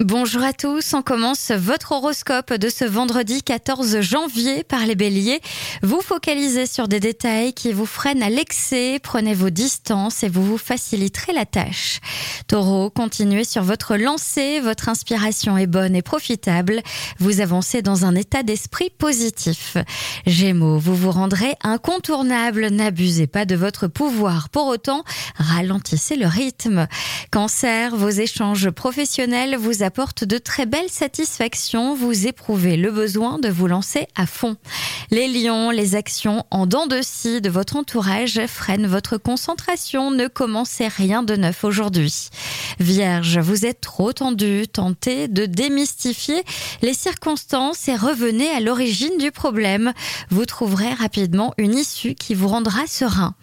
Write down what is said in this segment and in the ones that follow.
Bonjour à tous, on commence votre horoscope de ce vendredi 14 janvier par les béliers. Vous focalisez sur des détails qui vous freinent à l'excès, prenez vos distances et vous vous faciliterez la tâche. Taureau, continuez sur votre lancée, votre inspiration est bonne et profitable, vous avancez dans un état d'esprit positif. Gémeaux, vous vous rendrez incontournable, n'abusez pas de votre pouvoir, pour autant ralentissez le rythme. Cancer, vos échanges professionnels vous apporte de très belles satisfactions. Vous éprouvez le besoin de vous lancer à fond. Les lions, les actions en dents de scie de votre entourage freinent votre concentration. Ne commencez rien de neuf aujourd'hui. Vierge, vous êtes trop tendu, tentez de démystifier les circonstances et revenez à l'origine du problème. Vous trouverez rapidement une issue qui vous rendra serein.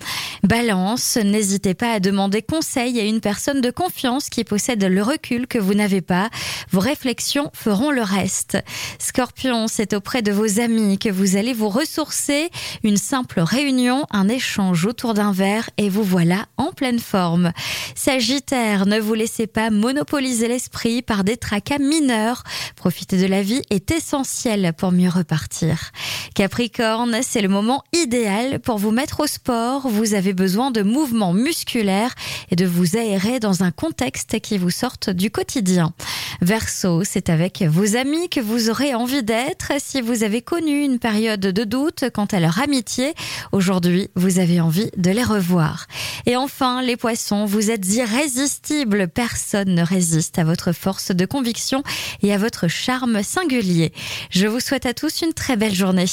Balance, n'hésitez pas à demander conseil à une personne de confiance qui possède le recul que vous n'avez pas. Vos réflexions feront le reste. Scorpion, c'est auprès de vos amis que vous allez vous ressourcer. Une simple réunion, un échange autour d'un verre et vous voilà en pleine forme. Sagittaire, ne vous laissez pas monopoliser l'esprit par des tracas mineurs. Profiter de la vie est essentiel pour mieux repartir. Capricorne, c'est le moment idéal pour vous mettre au sport. Vous avez besoin de mouvements musculaires et de vous aérer dans un contexte qui vous sorte du quotidien. Verseau, c'est avec vos amis que vous aurez envie d'être. Si vous avez connu une période de doute quant à leur amitié, aujourd'hui, vous avez envie de les revoir. Et enfin, les poissons, vous êtes irrésistibles. Personne ne résiste à votre force de conviction et à votre charme singulier. Je vous souhaite à tous une très belle journée.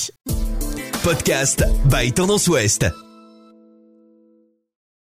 Podcast by Tendance Ouest.